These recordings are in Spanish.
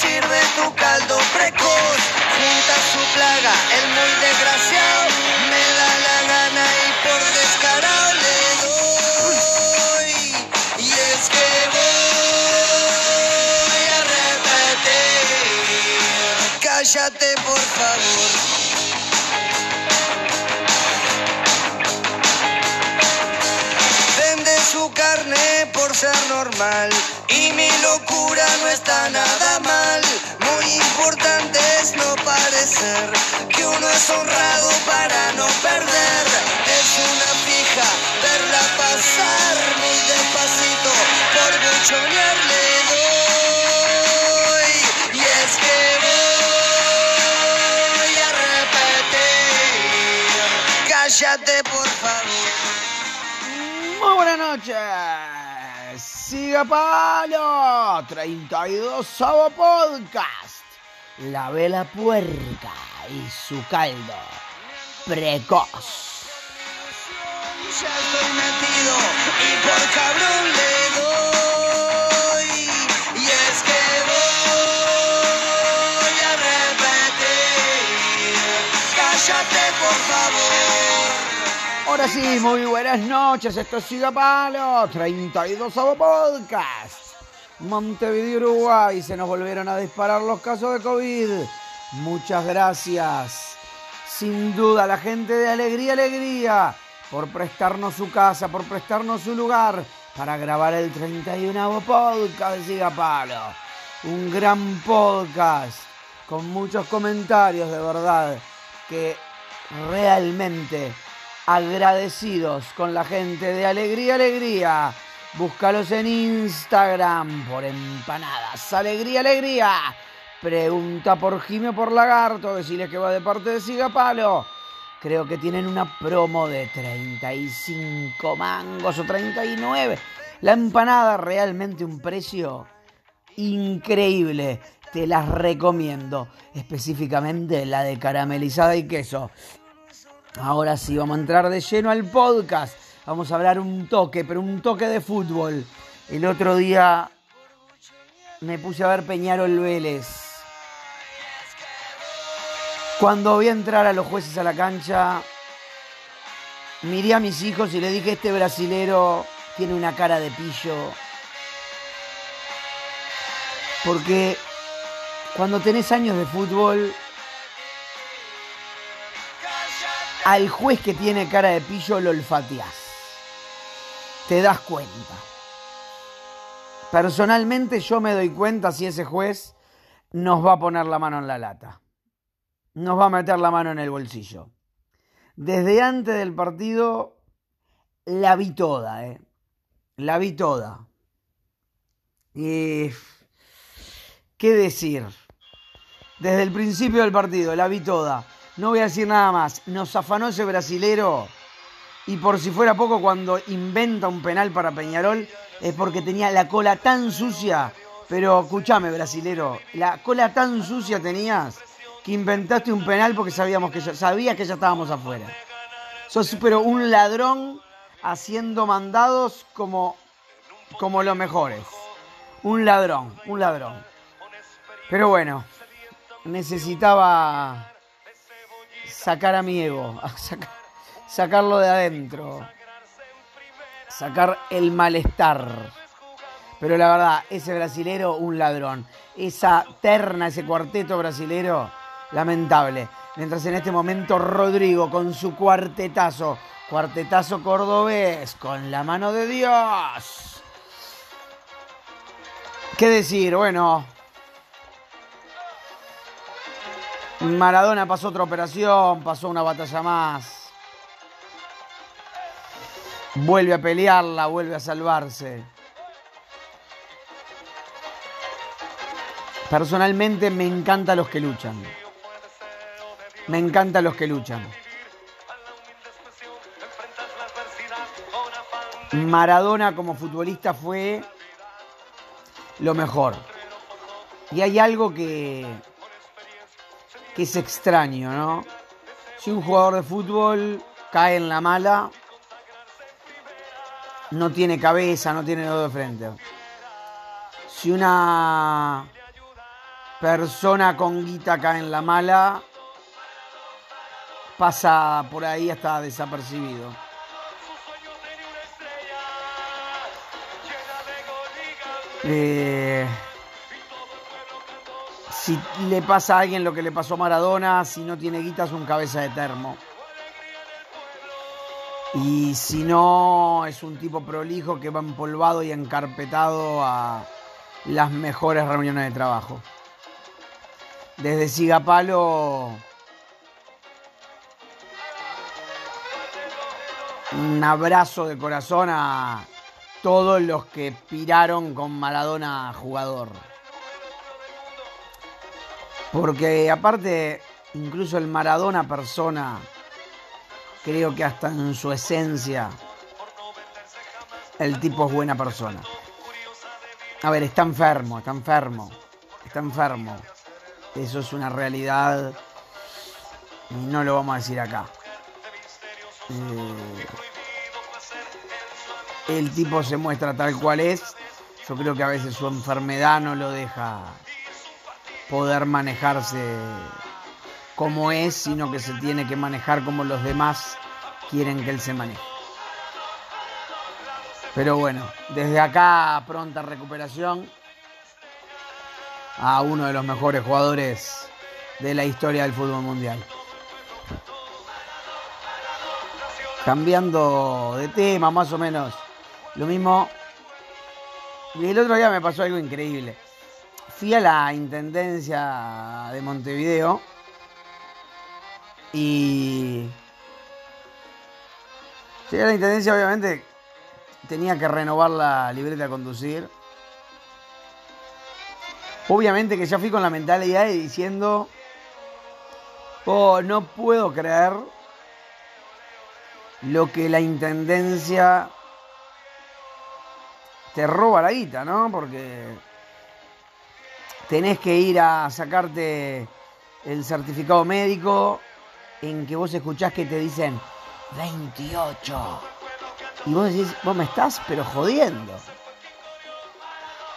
sirve tu caldo precoz. Junta su plaga, el muy desgraciado. Me da la gana y por descarado le doy. Y es que voy a repetir. Cállate por favor. Buchonear le doy. Y es que voy a repetir. Cállate por favor. Muy buenas noches. Siga Palo 32 Sabo Podcast. La vela puerca y su caldo precoz. Ya estoy metido y por cabrón le Ahora sí, muy buenas noches. Esto es Siga Palo 32 Sabo Podcast. Montevideo, Uruguay. Se nos volvieron a disparar los casos de COVID. Muchas gracias. Sin duda, la gente de Alegría, Alegría, por prestarnos su casa, por prestarnos su lugar para grabar el 31 podcast de Siga Palo. Un gran podcast con muchos comentarios, de verdad, que realmente agradecidos con la gente de Alegría, Alegría. Búscalos en Instagram por empanadas. Alegría, alegría. Pregunta por Jimé por Lagarto. Decirles que va de parte de Sigapalo. Creo que tienen una promo de 35 mangos o 39. La empanada realmente un precio increíble. Te las recomiendo. Específicamente la de caramelizada y queso. Ahora sí, vamos a entrar de lleno al podcast. Vamos a hablar un toque, pero un toque de fútbol. El otro día me puse a ver Peñarol Vélez. Cuando vi entrar a los jueces a la cancha, miré a mis hijos y le dije, este brasilero tiene una cara de pillo. Porque cuando tenés años de fútbol, al juez que tiene cara de pillo lo olfateás. Te das cuenta. Personalmente yo me doy cuenta si ese juez nos va a poner la mano en la lata. Nos va a meter la mano en el bolsillo. Desde antes del partido la vi toda, ¿eh? La vi toda. ¿Qué decir? Desde el principio del partido la vi toda. No voy a decir nada más. Nos afanó ese brasilero. Y por si fuera poco, cuando inventa un penal para Peñarol, es porque tenía la cola tan sucia. Pero escúchame, brasilero, la cola tan sucia tenías que inventaste un penal porque sabíamos que ya, sabías que ya estábamos afuera. Pero un ladrón haciendo mandados como, como los mejores. Un ladrón, un ladrón. Pero bueno, necesitaba sacar a mi ego, sacar, sacarlo de adentro, sacar el malestar. Pero la verdad, ese brasilero, un ladrón. Esa terna, ese cuarteto brasilero, lamentable. Mientras en este momento Rodrigo con su cuartetazo, cuartetazo cordobés, con la mano de Dios. ¿Qué decir? Bueno, Maradona pasó otra operación, pasó una batalla más. Vuelve a pelearla, vuelve a salvarse. Personalmente me encantan los que luchan. Me encantan los que luchan. Maradona como futbolista fue lo mejor. Y hay algo que, que es extraño, ¿no? Si un jugador de fútbol cae en la mala, no tiene cabeza, no tiene dedo de frente. Si una persona con guita cae en la mala, pasa por ahí hasta desapercibido. Eh, si le pasa a alguien lo que le pasó a Maradona, si no tiene guita es un cabeza de termo. Y si no, es un tipo prolijo que va empolvado y encarpetado a las mejores reuniones de trabajo. Desde Sigapalo, un abrazo de corazón a todos los que piraron con Maradona jugador. Porque aparte, incluso el Maradona persona, creo que hasta en su esencia, el tipo es buena persona. A ver, está enfermo, está enfermo, está enfermo. Eso es una realidad y no lo vamos a decir acá. Eh, el tipo se muestra tal cual es. Yo creo que a veces su enfermedad no lo deja poder manejarse como es, sino que se tiene que manejar como los demás quieren que él se maneje. Pero bueno, desde acá pronta recuperación a uno de los mejores jugadores de la historia del fútbol mundial. Cambiando de tema, más o menos. Lo mismo. Y el otro día me pasó algo increíble fui a la Intendencia de Montevideo y a la Intendencia, obviamente tenía que renovar la libreta de conducir. Obviamente que ya fui con la mentalidad de diciendo, oh, no puedo creer lo que la Intendencia te roba la guita, ¿no? Porque tenés que ir a sacarte el certificado médico en que vos escuchás que te dicen 28. Y vos decís, vos me estás pero jodiendo.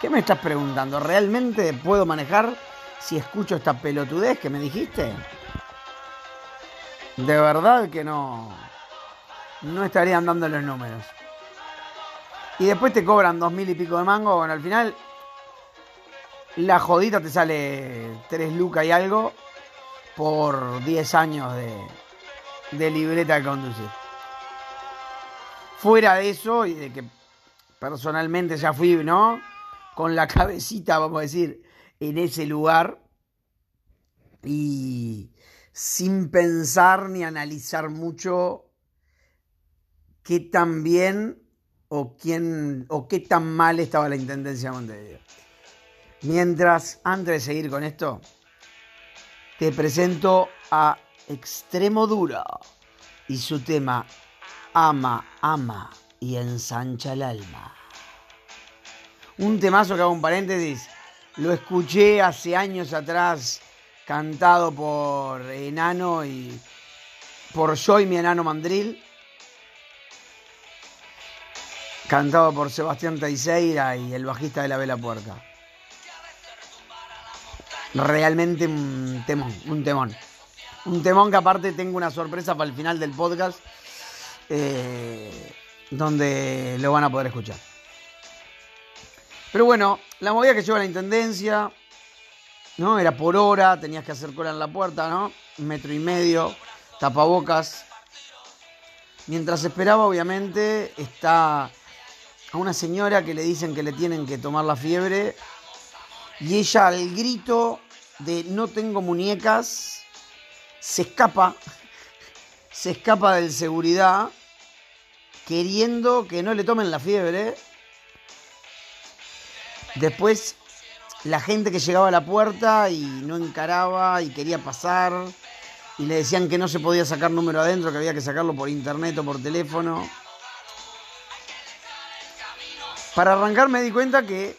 ¿Qué me estás preguntando? ¿Realmente puedo manejar si escucho esta pelotudez que me dijiste? De verdad que no. No estarían dando los números. Y después te cobran dos mil y pico de mango. Bueno, al final la jodita te sale 3 lucas y algo por 10 años de, libreta de conducir. Fuera de eso y de que personalmente ya fui, ¿no? Con la cabecita, vamos a decir, en ese lugar y sin pensar ni analizar mucho qué tan bien o quién o qué tan mal estaba la intendencia de Montevideo. Mientras, antes de seguir con esto, te presento a Extremo Duro y su tema Ama, ama y ensancha el alma. Un temazo que hago un paréntesis, lo escuché hace años atrás cantado por Enano y por yo y mi Enano Mandril, cantado por Sebastián Teiseira y el bajista de la Vela Puerca realmente un temón, un temón. Un temón que aparte tengo una sorpresa para el final del podcast, eh, donde lo van a poder escuchar. Pero bueno, la movida que lleva la intendencia, ¿no? Era por hora, tenías que hacer cola en la puerta, ¿no? Un metro y medio, tapabocas. Mientras esperaba, obviamente, está a una señora que le dicen que le tienen que tomar la fiebre y ella al grito de no tengo muñecas se escapa, se escapa del seguridad queriendo que no le tomen la fiebre. Después la gente que llegaba a la puerta y no encaraba y quería pasar y le decían que no se podía sacar número adentro, que había que sacarlo por internet o por teléfono. Para arrancar me di cuenta que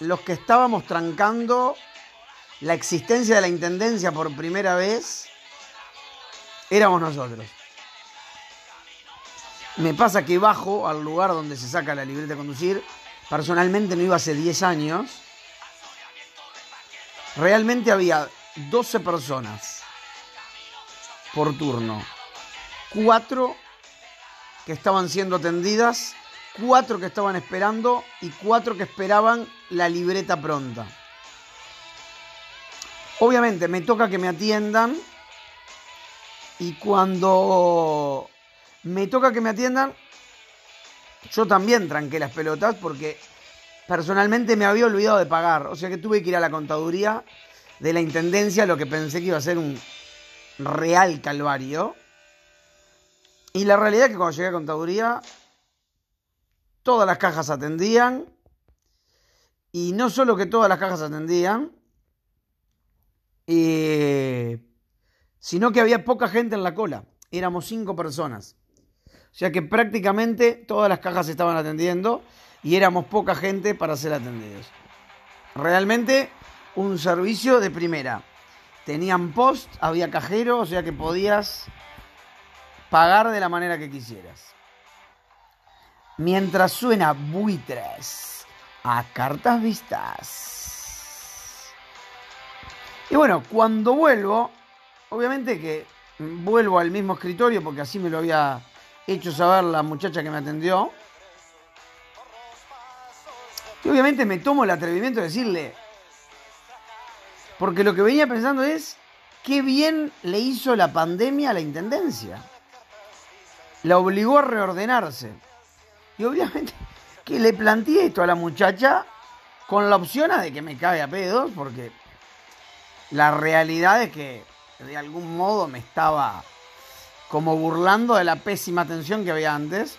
los que estábamos trancando la existencia de la Intendencia por primera vez, éramos nosotros. Me pasa que bajo al lugar donde se saca la libreta de conducir. Personalmente no iba hace 10 años. Realmente había 12 personas por turno. Cuatro que estaban siendo atendidas, cuatro que estaban esperando y cuatro que esperaban la libreta pronta. Obviamente me toca que me atiendan y cuando me toca que me atiendan, yo también tranqué las pelotas porque personalmente me había olvidado de pagar. O sea que tuve que ir a la contaduría de la intendencia, lo que pensé que iba a ser un real calvario. Y la realidad es que cuando llegué a contaduría, todas las cajas atendían. Y no solo que todas las cajas atendían, eh, sino que había poca gente en la cola. Éramos cinco personas. O sea que prácticamente todas las cajas estaban atendiendo y éramos poca gente para ser atendidos. Realmente un servicio de primera. Tenían post, había cajero, o sea que podías pagar de la manera que quisieras. Mientras suena buitres a cartas vistas. Y bueno, cuando vuelvo, obviamente que vuelvo al mismo escritorio porque así me lo había hecho saber la muchacha que me atendió. Y obviamente me tomo el atrevimiento de decirle, porque lo que venía pensando es, qué bien le hizo la pandemia a la Intendencia. La obligó a reordenarse. Y obviamente que le planteé esto a la muchacha con la opción de que me cague a pedos, porque la realidad es que de algún modo me estaba como burlando de la pésima atención que había antes.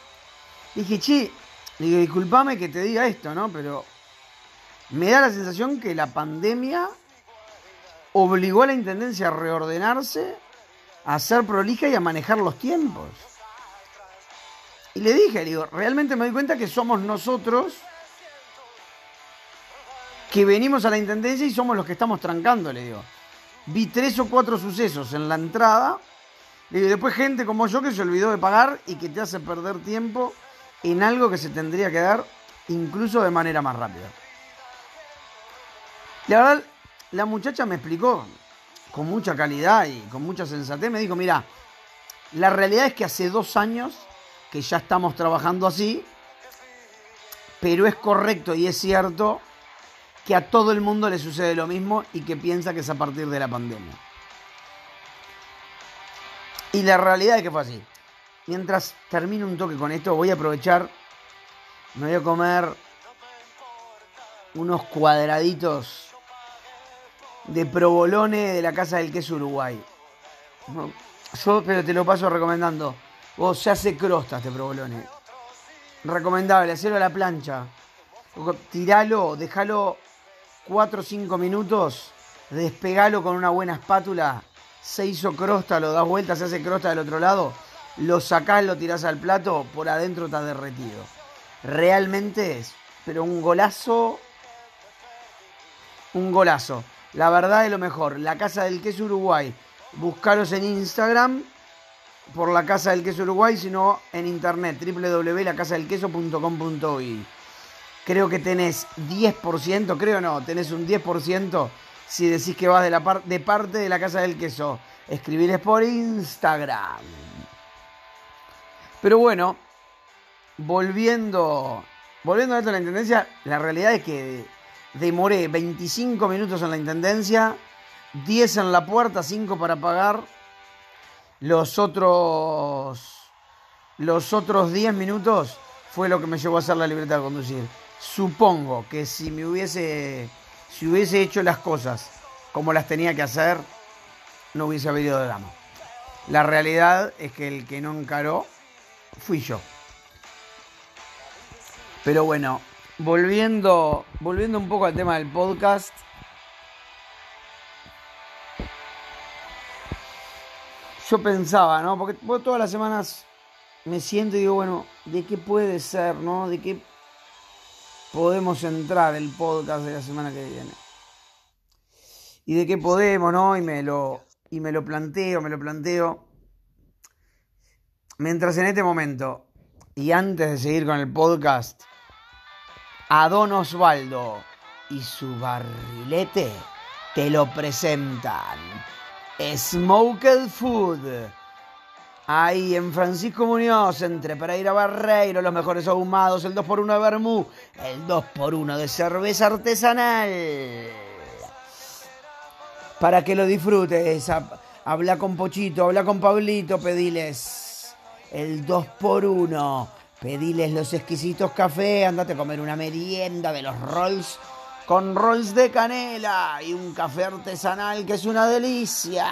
Dije, che, digo, disculpame que te diga esto, ¿no? Pero me da la sensación que la pandemia obligó a la Intendencia a reordenarse, a ser prolija y a manejar los tiempos. Y le dije, digo, realmente me doy cuenta que somos nosotros que venimos a la Intendencia y somos los que estamos trancando, le digo. Vi tres o cuatro sucesos en la entrada y después gente como yo que se olvidó de pagar y que te hace perder tiempo en algo que se tendría que dar incluso de manera más rápida. La verdad, la muchacha me explicó con mucha calidad y con mucha sensatez. Me dijo, mira, la realidad es que hace dos años que ya estamos trabajando así, pero es correcto y es cierto que a todo el mundo le sucede lo mismo y que piensa que es a partir de la pandemia. Y la realidad es que fue así. Mientras termino un toque con esto, voy a aprovechar, me voy a comer unos cuadraditos de provolone de la Casa del Queso Uruguay. Yo pero te lo paso recomendando. Vos se hace crosta este provolone. Recomendable, hacerlo a la plancha. Tiralo, déjalo 4 o 5 minutos, despegalo con una buena espátula se hizo crosta, lo das vuelta, se hace crosta del otro lado, lo sacás, lo tirás al plato, por adentro está derretido. Realmente es, pero un golazo, un golazo. La verdad es lo mejor. La Casa del Queso Uruguay, buscaros en Instagram por la Casa del Queso Uruguay, sino en internet www.lacasadelqueso.com.uy. Creo que tenés 10%, creo no, tenés un 10% si decís que vas de, la de parte de la Casa del Queso. Escribirles por Instagram. Pero bueno, volviendo, volviendo a esto de la Intendencia, la realidad es que demoré 25 minutos en la Intendencia, 10 en la puerta, 5 para pagar. Los otros, los otros 10 minutos fue lo que me llevó a hacer la libertad de conducir. Supongo que si me hubiese si hubiese hecho las cosas como las tenía que hacer, no hubiese habido drama. La realidad es que el que no encaró fui yo. Pero bueno, volviendo, volviendo un poco al tema del podcast. Yo pensaba, ¿no? Porque todas las semanas me siento y digo, bueno, ¿de qué puede ser, no? ¿De qué podemos entrar el podcast de la semana que viene. Y de qué podemos, ¿no? Y me lo, y me lo planteo, me lo planteo. Mientras en este momento Y antes de seguir con el podcast, a Don Osvaldo y su barrilete te lo presentan. Smoked Food. Ahí en Francisco Muñoz, entre Pereira Barreiro, los mejores ahumados, el 2x1 de Bermú, el 2x1 de cerveza artesanal. Para que lo disfrutes, habla con Pochito, habla con Pablito, pediles el 2x1 Pediles los exquisitos café, andate a comer una merienda de los rolls con rolls de canela y un café artesanal que es una delicia.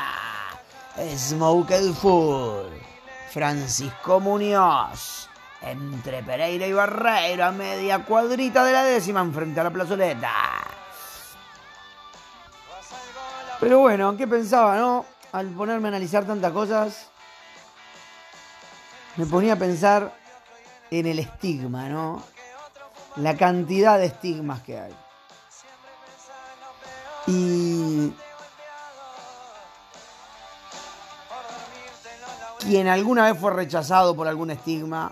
Smoked Food. Francisco Muñoz. Entre Pereira y Barreiro, a media cuadrita de la décima, enfrente a la plazoleta. Pero bueno, ¿qué pensaba, no? Al ponerme a analizar tantas cosas, me ponía a pensar en el estigma, ¿no? La cantidad de estigmas que hay. Y quien alguna vez fue rechazado por algún estigma,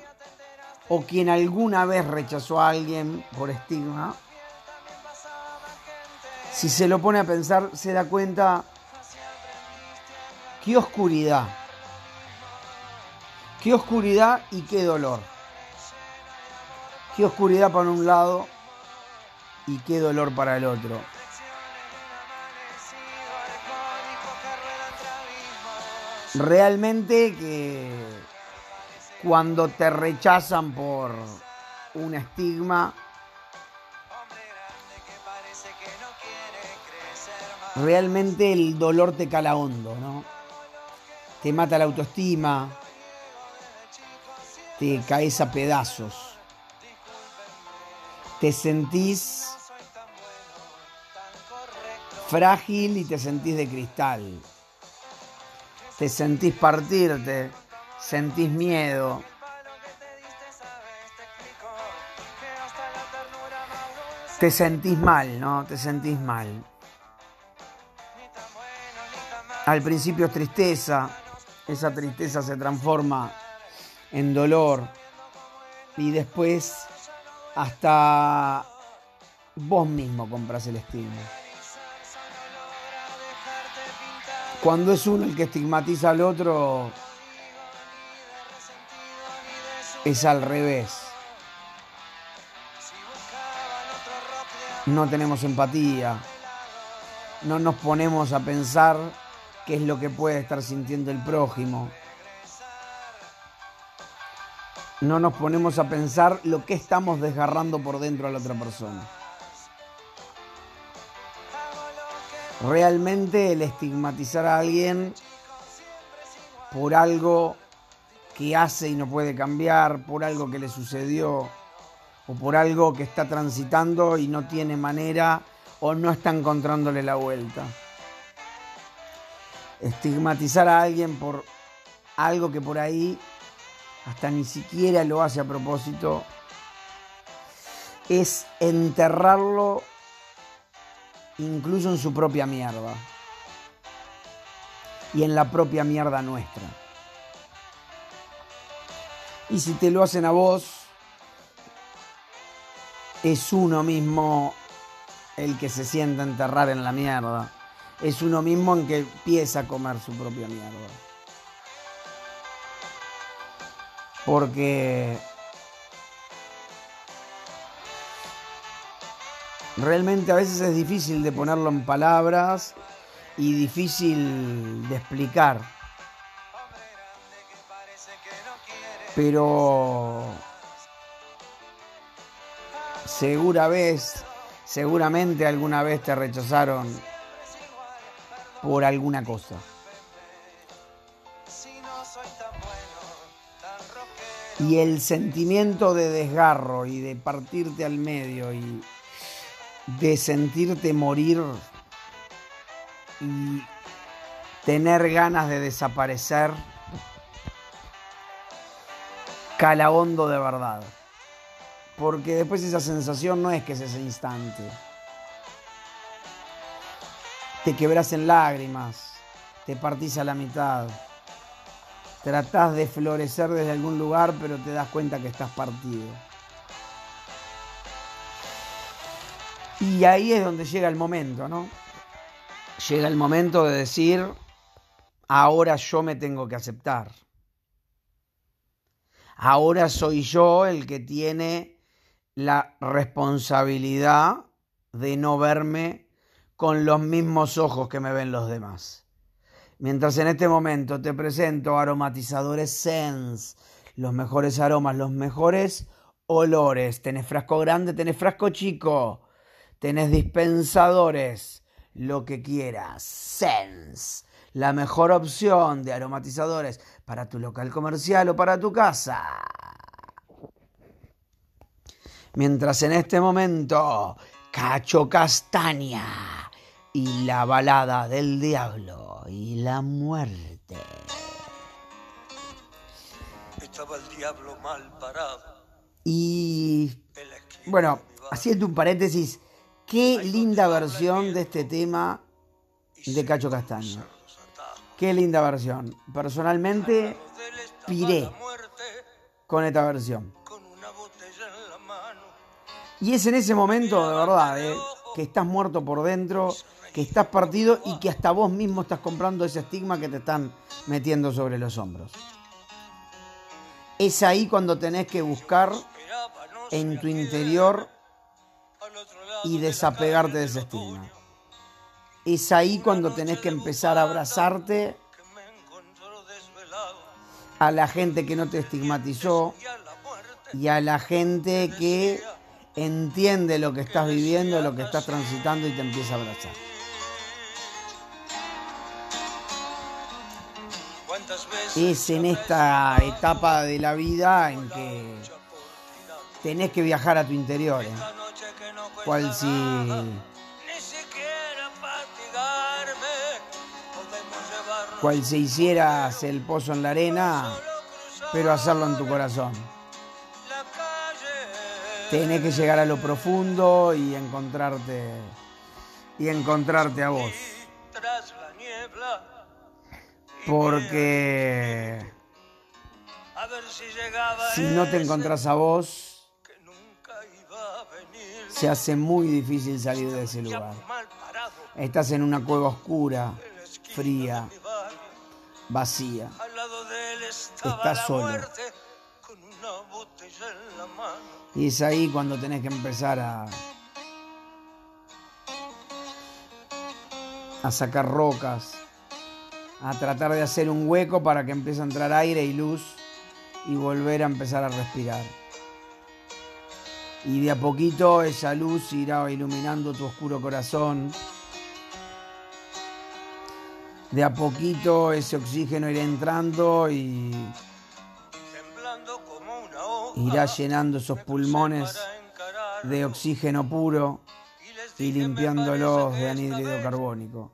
o quien alguna vez rechazó a alguien por estigma, si se lo pone a pensar, se da cuenta qué oscuridad, qué oscuridad y qué dolor. Qué oscuridad para un lado y qué dolor para el otro. Realmente que cuando te rechazan por un estigma, realmente el dolor te cala hondo, ¿no? Te mata la autoestima, te caes a pedazos te sentís frágil y te sentís de cristal. Te sentís partirte, sentís miedo. Te sentís mal, ¿no? Te sentís mal. Al principio es tristeza, esa tristeza se transforma en dolor y después hasta vos mismo compras el estigma. Cuando es uno el que estigmatiza al otro, es al revés. No tenemos empatía, no nos ponemos a pensar qué es lo que puede estar sintiendo el prójimo no nos ponemos a pensar lo que estamos desgarrando por dentro a la otra persona. Realmente el estigmatizar a alguien por algo que hace y no puede cambiar, por algo que le sucedió o por algo que está transitando y no tiene manera o no está encontrándole la vuelta. Estigmatizar a alguien por algo que por ahí hasta ni siquiera lo hace a propósito, es enterrarlo incluso en su propia mierda y en la propia mierda nuestra. Y si te lo hacen a vos, es uno mismo el que se sienta enterrar en la mierda. Es uno mismo en que empieza a comer su propia mierda. porque realmente a veces es difícil de ponerlo en palabras y difícil de explicar. Pero segura vez, seguramente alguna vez te rechazaron por alguna cosa. y el sentimiento de desgarro y de partirte al medio y de sentirte morir y tener ganas de desaparecer, cala hondo de verdad. Porque después esa sensación no es que es ese instante. Te quebras en lágrimas, te partís a la mitad Tratás de florecer desde algún lugar, pero te das cuenta que estás partido. Y ahí es donde llega el momento, ¿no? Llega el momento de decir, ahora yo me tengo que aceptar. Ahora soy yo el que tiene la responsabilidad de no verme con los mismos ojos que me ven los demás. Mientras en este momento te presento aromatizadores Sense, los mejores aromas, los mejores olores. Tenés frasco grande, tenés frasco chico, tenés dispensadores, lo que quieras. Sense, la mejor opción de aromatizadores para tu local comercial o para tu casa. Mientras en este momento, Cacho Castaña y la balada del diablo y la muerte. Estaba el diablo mal parado. Y bueno, haciendo un paréntesis, qué linda versión de este tema de Cacho Castaña. Qué linda versión. Personalmente, piré con esta versión. Y es en ese momento, de verdad, eh, que estás muerto por dentro, que estás partido y que hasta vos mismo estás comprando ese estigma que te están metiendo sobre los hombros. Es ahí cuando tenés que buscar en tu interior y desapegarte de ese estigma. Es ahí cuando tenés que empezar a abrazarte a la gente que no te estigmatizó y a la gente que entiende lo que estás viviendo, lo que estás transitando y te empieza a abrazar. Es en esta etapa de la vida en que tenés que viajar a tu interior, ¿eh? Cual si cual si hicieras el pozo en la arena, pero hacerlo en tu corazón. Tenés que llegar a lo profundo y encontrarte y encontrarte a vos. Porque si no te encontrás a vos, se hace muy difícil salir de ese lugar. Estás en una cueva oscura, fría, vacía. Estás solo. Y es ahí cuando tenés que empezar a, a sacar rocas, a tratar de hacer un hueco para que empiece a entrar aire y luz y volver a empezar a respirar. Y de a poquito esa luz irá iluminando tu oscuro corazón. De a poquito ese oxígeno irá entrando y irá llenando esos pulmones de oxígeno puro y limpiándolos de anhídrido carbónico.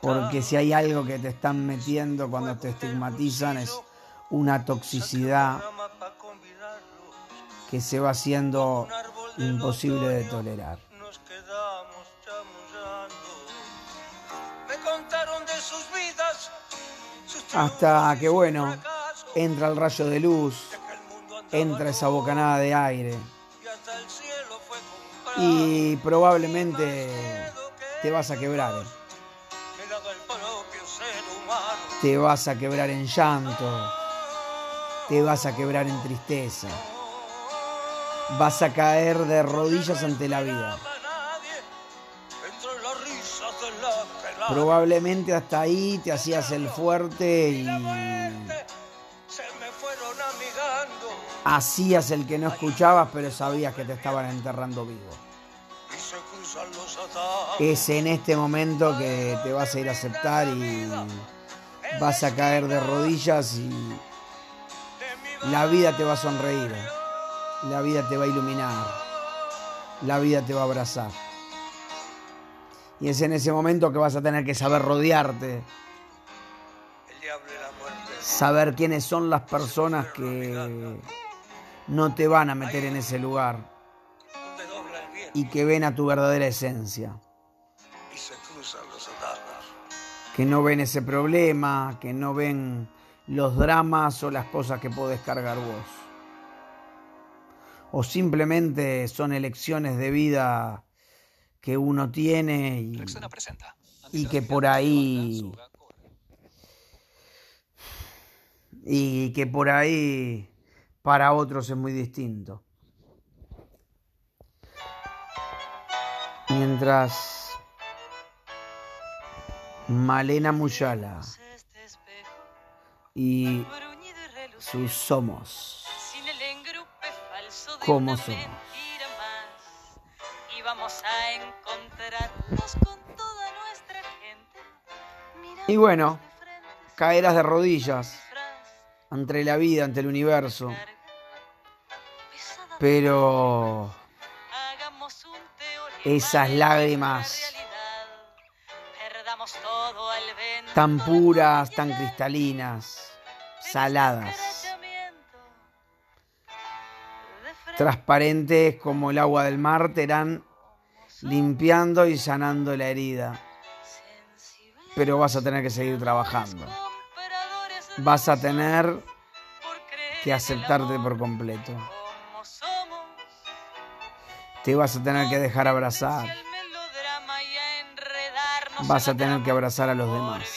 Porque si hay algo que te están metiendo cuando te estigmatizan es una toxicidad que se va haciendo imposible de tolerar. Hasta que bueno, entra el rayo de luz, entra esa bocanada de aire. Y probablemente te vas a quebrar. Te vas a quebrar en llanto, te vas a quebrar en tristeza, vas a caer de rodillas ante la vida. Probablemente hasta ahí te hacías el fuerte y hacías el que no escuchabas, pero sabías que te estaban enterrando vivo. Es en este momento que te vas a ir a aceptar y vas a caer de rodillas y la vida te va a sonreír, la vida te va a iluminar, la vida te va a abrazar. Y es en ese momento que vas a tener que saber rodearte. Saber quiénes son las personas que no te van a meter en ese lugar y que ven a tu verdadera esencia. que no ven ese problema, que no ven los dramas o las cosas que podés cargar vos. O simplemente son elecciones de vida que uno tiene y, y que por ahí y que por ahí para otros es muy distinto. Mientras Malena Muyala y sus somos, como somos. Y bueno, caerás de rodillas ante la vida, ante el universo. Pero esas lágrimas tan puras, tan cristalinas, saladas, transparentes como el agua del mar, te irán limpiando y sanando la herida. Pero vas a tener que seguir trabajando. Vas a tener que aceptarte por completo. Te vas a tener que dejar abrazar. Vas a tener que abrazar a los demás.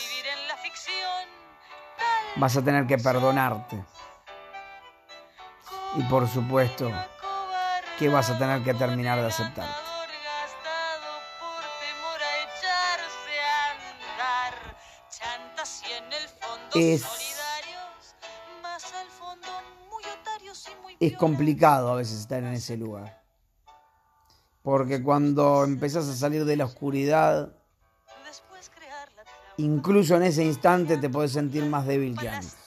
Vas a tener que perdonarte. Y por supuesto que vas a tener que terminar de aceptarte. Es, es complicado a veces estar en ese lugar. Porque cuando empezás a salir de la oscuridad, incluso en ese instante te puedes sentir más débil que antes.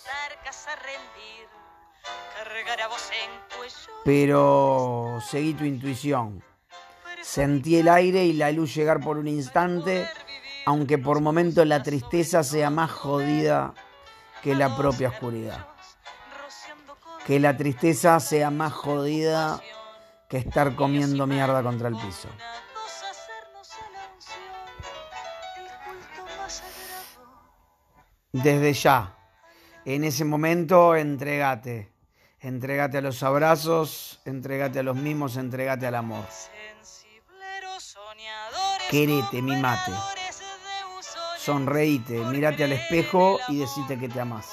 Pero seguí tu intuición. Sentí el aire y la luz llegar por un instante, aunque por momentos la tristeza sea más jodida que la propia oscuridad. Que la tristeza sea más jodida que estar comiendo mierda contra el piso. Desde ya, en ese momento, entregate. Entregate a los abrazos, entregate a los mimos, entregate al amor. Querete, mimate. Sonreíte, mírate al espejo y decite que te amas.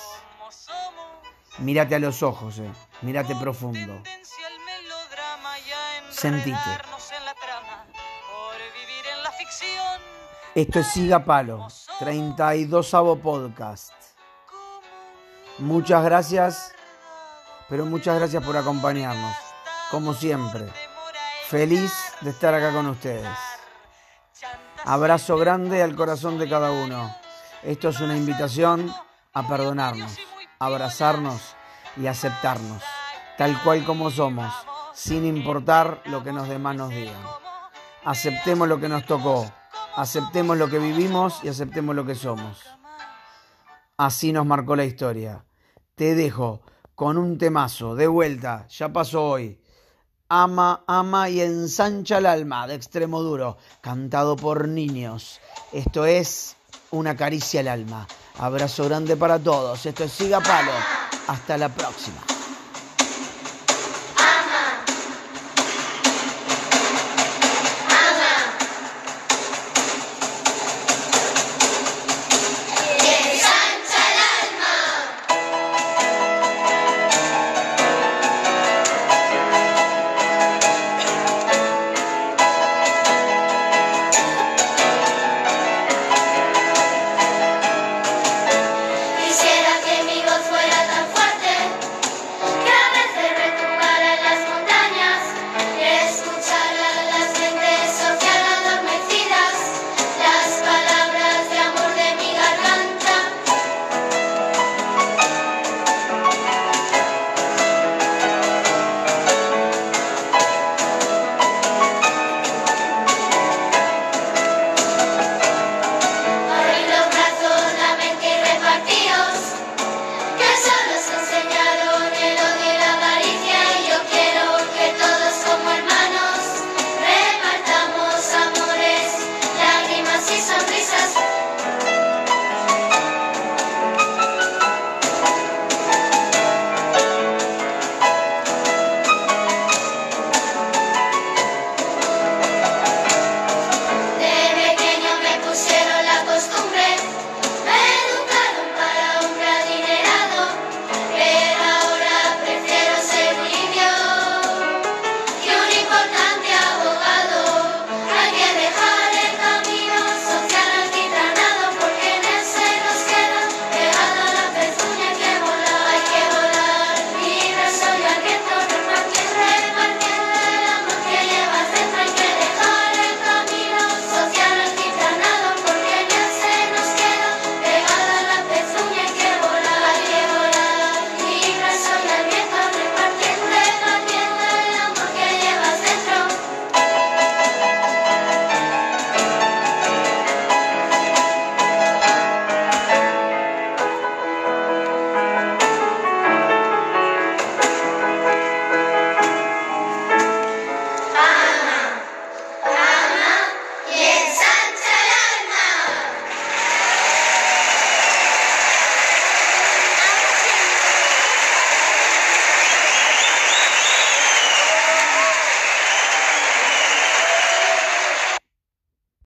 Mírate a los ojos, eh. mírate profundo. Sentite. Esto es Siga Palo, 32 avo podcast. Muchas gracias, pero muchas gracias por acompañarnos, como siempre. Feliz de estar acá con ustedes. Abrazo grande al corazón de cada uno. Esto es una invitación a perdonarnos, abrazarnos y aceptarnos, tal cual como somos sin importar lo que los demás nos digan. Aceptemos lo que nos tocó, aceptemos lo que vivimos y aceptemos lo que somos. Así nos marcó la historia. Te dejo con un temazo, de vuelta, ya pasó hoy. Ama, ama y ensancha el alma de extremo duro, cantado por niños. Esto es una caricia al alma. Abrazo grande para todos. Esto es Siga Palo. Hasta la próxima.